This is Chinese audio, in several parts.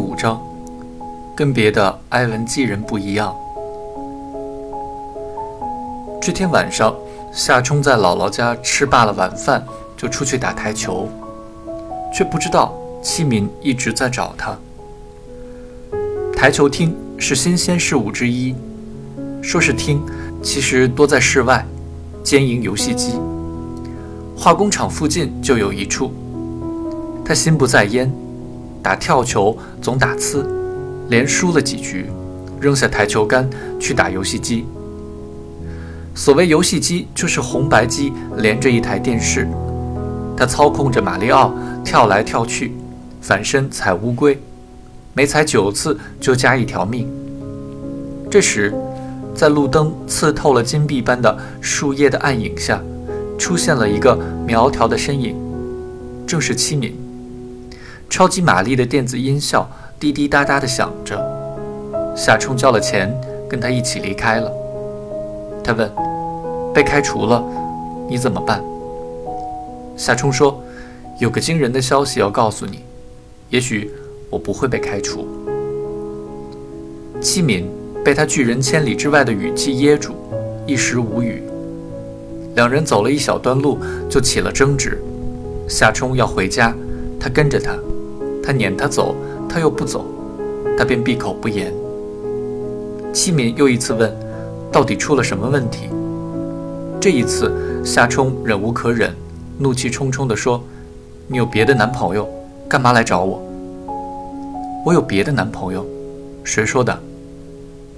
五章，跟别的埃文基人不一样。这天晚上，夏冲在姥姥家吃罢了晚饭，就出去打台球，却不知道戚敏一直在找他。台球厅是新鲜事物之一，说是厅，其实多在室外，兼营游戏机。化工厂附近就有一处。他心不在焉。打跳球总打呲，连输了几局，扔下台球杆去打游戏机。所谓游戏机，就是红白机连着一台电视，他操控着马里奥跳来跳去，反身踩乌龟，每踩九次就加一条命。这时，在路灯刺透了金币般的树叶的暗影下，出现了一个苗条的身影，正是七敏。超级玛丽的电子音效滴滴答答地响着。夏冲交了钱，跟他一起离开了。他问：“被开除了，你怎么办？”夏冲说：“有个惊人的消息要告诉你，也许我不会被开除。”戚敏被他拒人千里之外的语气噎住，一时无语。两人走了一小段路，就起了争执。夏冲要回家，他跟着他。他撵他走，他又不走，他便闭口不言。戚敏又一次问：“到底出了什么问题？”这一次，夏冲忍无可忍，怒气冲冲地说：“你有别的男朋友，干嘛来找我？”“我有别的男朋友？谁说的？”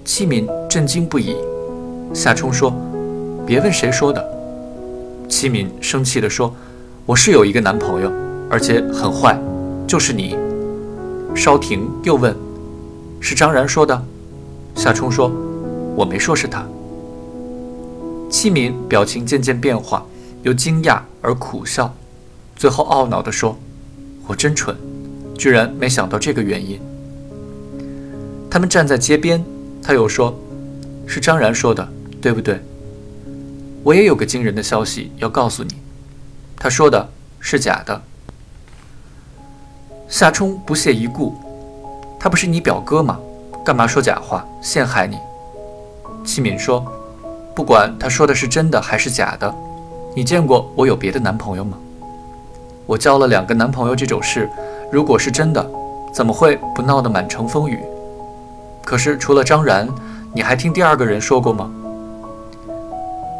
戚敏震惊不已。夏冲说：“别问谁说的。”戚敏生气地说：“我是有一个男朋友，而且很坏。”就是你，稍停，又问：“是张然说的？”夏冲说：“我没说是他。”戚敏表情渐渐变化，由惊讶而苦笑，最后懊恼地说：“我真蠢，居然没想到这个原因。”他们站在街边，他又说：“是张然说的，对不对？”我也有个惊人的消息要告诉你，他说的是假的。夏冲不屑一顾，他不是你表哥吗？干嘛说假话陷害你？戚敏说：“不管他说的是真的还是假的，你见过我有别的男朋友吗？我交了两个男朋友这种事，如果是真的，怎么会不闹得满城风雨？可是除了张然，你还听第二个人说过吗？”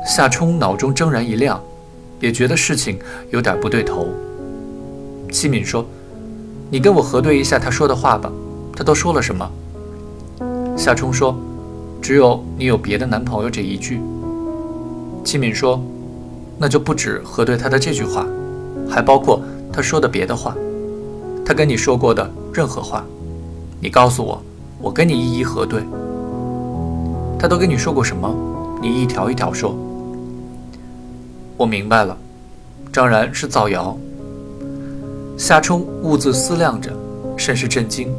夏冲脑中铮然一亮，也觉得事情有点不对头。戚敏说。你跟我核对一下他说的话吧，他都说了什么？夏冲说：“只有你有别的男朋友这一句。”齐敏说：“那就不止核对他的这句话，还包括他说的别的话，他跟你说过的任何话，你告诉我，我跟你一一核对。他都跟你说过什么？你一条一条说。”我明白了，张然是造谣。夏冲兀自思量着，甚是震惊，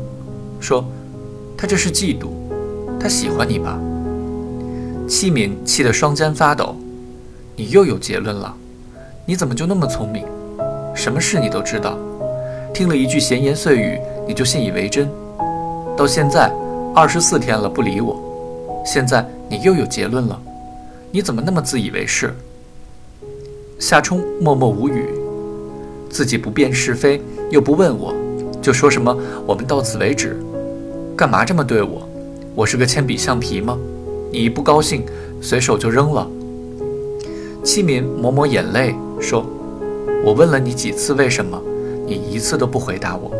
说：“他这是嫉妒，他喜欢你吧？”戚敏气得双肩发抖：“你又有结论了？你怎么就那么聪明？什么事你都知道？听了一句闲言碎语，你就信以为真？到现在二十四天了不理我，现在你又有结论了？你怎么那么自以为是？”夏冲默默无语。自己不辨是非，又不问我，就说什么我们到此为止，干嘛这么对我？我是个铅笔橡皮吗？你一不高兴，随手就扔了。七敏抹抹眼泪说：“我问了你几次为什么，你一次都不回答我，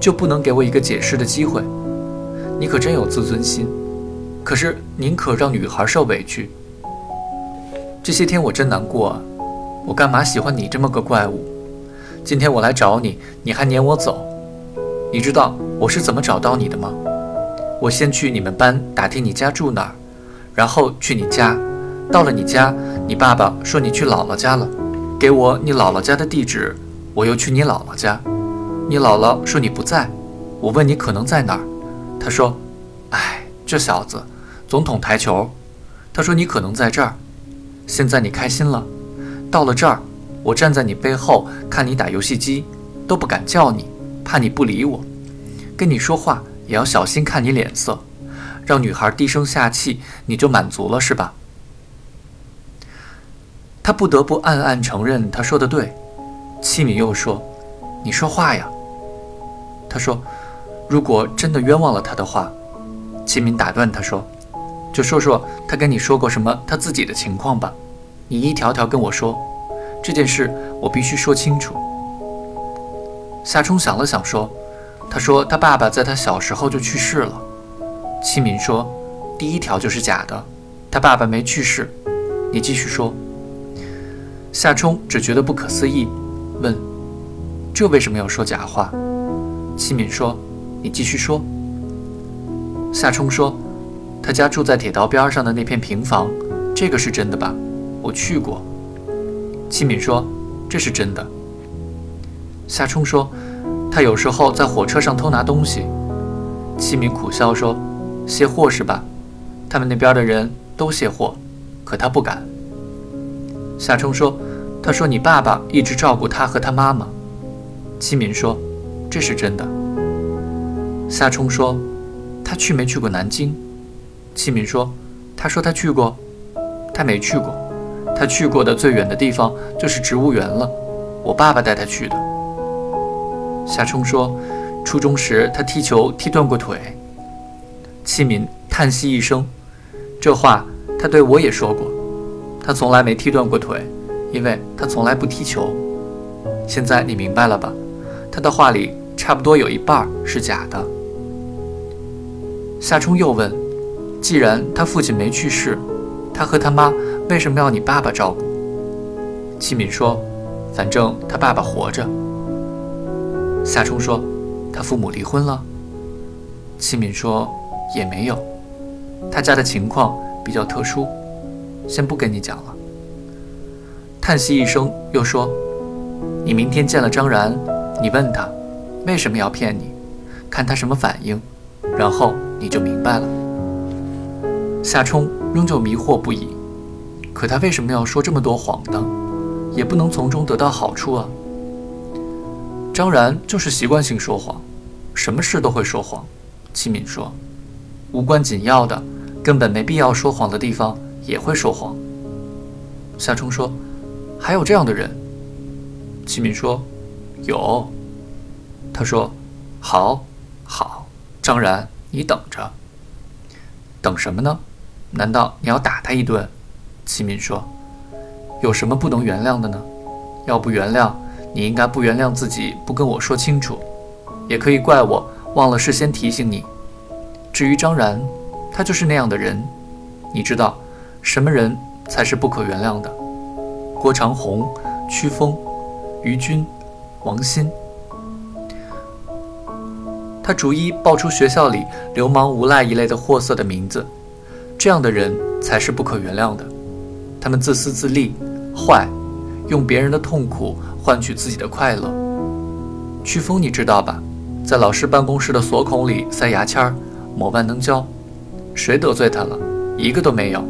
就不能给我一个解释的机会？你可真有自尊心，可是宁可让女孩受委屈。这些天我真难过啊，我干嘛喜欢你这么个怪物？”今天我来找你，你还撵我走。你知道我是怎么找到你的吗？我先去你们班打听你家住哪儿，然后去你家。到了你家，你爸爸说你去姥姥家了，给我你姥姥家的地址。我又去你姥姥家，你姥姥说你不在。我问你可能在哪儿，他说：“哎，这小子，总统台球。”他说你可能在这儿。现在你开心了，到了这儿。我站在你背后看你打游戏机，都不敢叫你，怕你不理我。跟你说话也要小心看你脸色，让女孩低声下气，你就满足了是吧？他不得不暗暗承认他说的对。七敏又说：“你说话呀。”他说：“如果真的冤枉了他的话。”戚敏打断他说：“就说说他跟你说过什么他自己的情况吧，你一条条跟我说。这件事我必须说清楚。”夏冲想了想说：“他说他爸爸在他小时候就去世了。”戚敏说：“第一条就是假的，他爸爸没去世。你继续说。”夏冲只觉得不可思议，问：“这为什么要说假话？”戚敏说：“你继续说。”夏冲说：“他家住在铁道边上的那片平房，这个是真的吧？我去过。”戚敏说：“这是真的。”夏冲说：“他有时候在火车上偷拿东西。”戚敏苦笑说：“卸货是吧？他们那边的人都卸货，可他不敢。”夏冲说：“他说你爸爸一直照顾他和他妈妈。”戚敏说：“这是真的。”夏冲说。他去没去过南京？戚敏说：“他说他去过，他没去过。他去过的最远的地方就是植物园了。我爸爸带他去的。”夏冲说：“初中时他踢球踢断过腿。”戚敏叹息一声：“这话他对我也说过。他从来没踢断过腿，因为他从来不踢球。现在你明白了吧？他的话里差不多有一半是假的。”夏冲又问：“既然他父亲没去世，他和他妈为什么要你爸爸照顾？”戚敏说：“反正他爸爸活着。”夏冲说：“他父母离婚了？”戚敏说：“也没有，他家的情况比较特殊，先不跟你讲了。”叹息一声，又说：“你明天见了张然，你问他为什么要骗你，看他什么反应，然后。”你就明白了。夏冲仍旧迷惑不已，可他为什么要说这么多谎呢？也不能从中得到好处啊。张然就是习惯性说谎，什么事都会说谎。齐敏说，无关紧要的、根本没必要说谎的地方也会说谎。夏冲说，还有这样的人。齐敏说，有。他说，好，好，张然。你等着，等什么呢？难道你要打他一顿？齐敏说：“有什么不能原谅的呢？要不原谅，你应该不原谅自己，不跟我说清楚，也可以怪我忘了事先提醒你。至于张然，他就是那样的人。你知道，什么人才是不可原谅的？郭长红、曲峰、于军、王鑫。”他逐一报出学校里流氓无赖一类的货色的名字，这样的人才是不可原谅的。他们自私自利，坏，用别人的痛苦换取自己的快乐。曲风你知道吧？在老师办公室的锁孔里塞牙签儿，抹万能胶。谁得罪他了？一个都没有。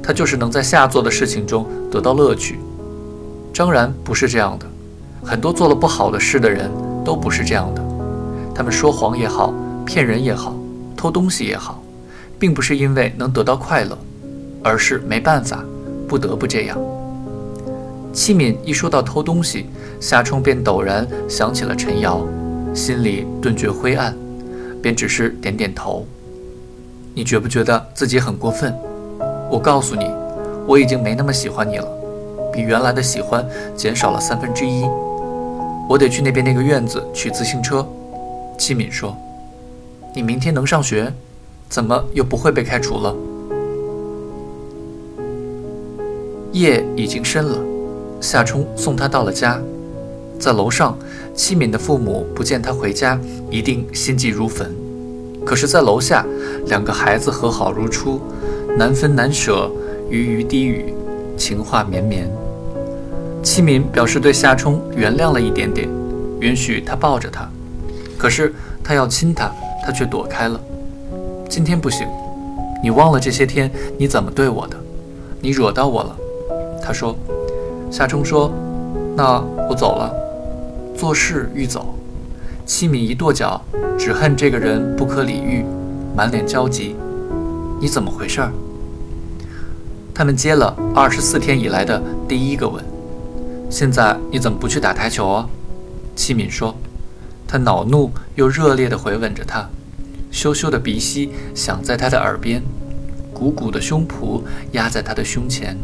他就是能在下作的事情中得到乐趣。张然不是这样的，很多做了不好的事的人都不是这样的。他们说谎也好，骗人也好，偷东西也好，并不是因为能得到快乐，而是没办法，不得不这样。戚敏一说到偷东西，夏冲便陡然想起了陈瑶，心里顿觉灰暗，便只是点点头。你觉不觉得自己很过分？我告诉你，我已经没那么喜欢你了，比原来的喜欢减少了三分之一。我得去那边那个院子取自行车。戚敏说：“你明天能上学，怎么又不会被开除了？”夜已经深了，夏冲送他到了家，在楼上，戚敏的父母不见他回家，一定心急如焚；可是，在楼下，两个孩子和好如初，难分难舍，鱼鱼低语，情话绵绵。戚敏表示对夏冲原谅了一点点，允许他抱着他。可是他要亲他，他却躲开了。今天不行，你忘了这些天你怎么对我的？你惹到我了。说。夏冲说：“那我走了。”做事欲走，七敏一跺脚，只恨这个人不可理喻，满脸焦急。你怎么回事儿？他们接了二十四天以来的第一个吻。现在你怎么不去打台球啊？七敏说。他恼怒又热烈地回吻着她，羞羞的鼻息响在他的耳边，鼓鼓的胸脯压在他的胸前。